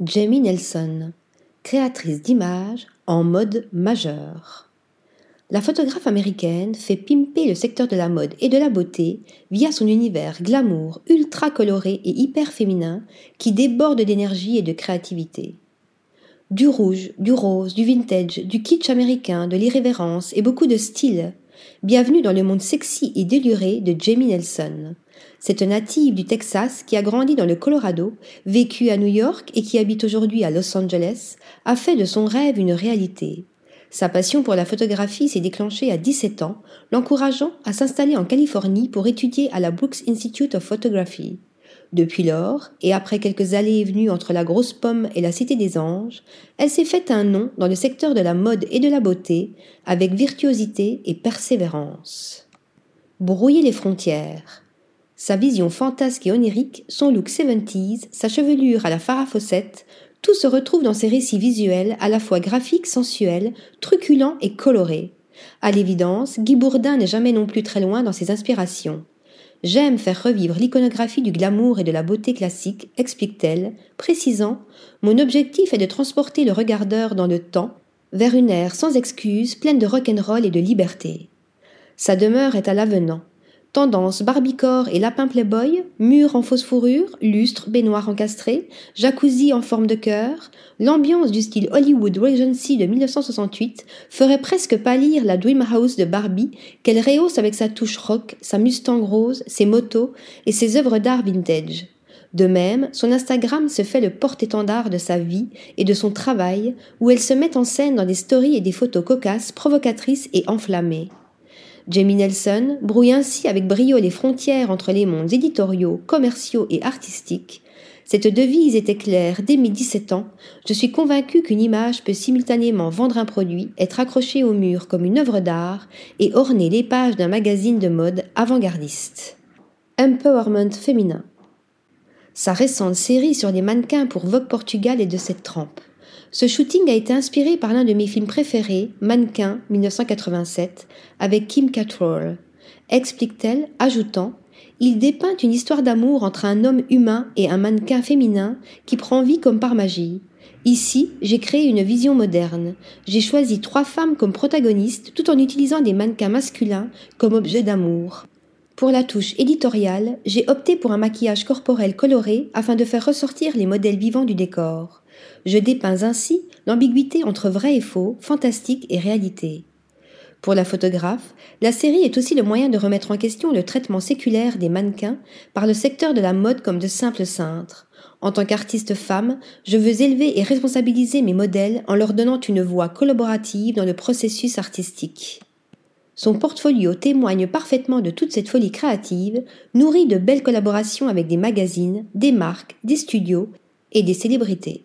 Jamie Nelson, créatrice d'images en mode majeur. La photographe américaine fait pimper le secteur de la mode et de la beauté via son univers glamour ultra coloré et hyper féminin qui déborde d'énergie et de créativité. Du rouge, du rose, du vintage, du kitsch américain, de l'irrévérence et beaucoup de style. Bienvenue dans le monde sexy et déluré de Jamie Nelson. Cette native du Texas qui a grandi dans le Colorado, vécu à New York et qui habite aujourd'hui à Los Angeles, a fait de son rêve une réalité. Sa passion pour la photographie s'est déclenchée à 17 ans, l'encourageant à s'installer en Californie pour étudier à la Brooks Institute of Photography. Depuis lors, et après quelques allées et venues entre la grosse pomme et la cité des anges, elle s'est faite un nom dans le secteur de la mode et de la beauté, avec virtuosité et persévérance. Brouiller les frontières. Sa vision fantasque et onirique, son look 70s, sa chevelure à la Farah Fawcett, tout se retrouve dans ses récits visuels à la fois graphiques, sensuels, truculents et colorés. À l'évidence, Guy Bourdin n'est jamais non plus très loin dans ses inspirations. J'aime faire revivre l'iconographie du glamour et de la beauté classique, explique-t-elle, précisant Mon objectif est de transporter le regardeur dans le temps, vers une ère sans excuses, pleine de rock'n'roll et de liberté. Sa demeure est à l'avenant. Tendance Barbicore et lapin Playboy, mur en fausse fourrure, lustre, baignoire encastrée, jacuzzi en forme de cœur, l'ambiance du style Hollywood Regency de 1968 ferait presque pâlir la Dream House de Barbie qu'elle rehausse avec sa touche rock, sa Mustang rose, ses motos et ses œuvres d'art vintage. De même, son Instagram se fait le porte-étendard de sa vie et de son travail, où elle se met en scène dans des stories et des photos cocasses, provocatrices et enflammées. Jamie Nelson brouille ainsi avec brio les frontières entre les mondes éditoriaux, commerciaux et artistiques. Cette devise était claire dès mes 17 ans. Je suis convaincu qu'une image peut simultanément vendre un produit, être accrochée au mur comme une œuvre d'art et orner les pages d'un magazine de mode avant-gardiste. Empowerment féminin. Sa récente série sur les mannequins pour Vogue Portugal est de cette trempe. Ce shooting a été inspiré par l'un de mes films préférés, Mannequin 1987, avec Kim Cattrall. Explique-t-elle, ajoutant Il dépeint une histoire d'amour entre un homme humain et un mannequin féminin qui prend vie comme par magie. Ici, j'ai créé une vision moderne. J'ai choisi trois femmes comme protagonistes tout en utilisant des mannequins masculins comme objet d'amour. Pour la touche éditoriale, j'ai opté pour un maquillage corporel coloré afin de faire ressortir les modèles vivants du décor. Je dépeins ainsi l'ambiguïté entre vrai et faux, fantastique et réalité. Pour la photographe, la série est aussi le moyen de remettre en question le traitement séculaire des mannequins par le secteur de la mode comme de simples cintres. En tant qu'artiste femme, je veux élever et responsabiliser mes modèles en leur donnant une voix collaborative dans le processus artistique. Son portfolio témoigne parfaitement de toute cette folie créative, nourrie de belles collaborations avec des magazines, des marques, des studios et des célébrités.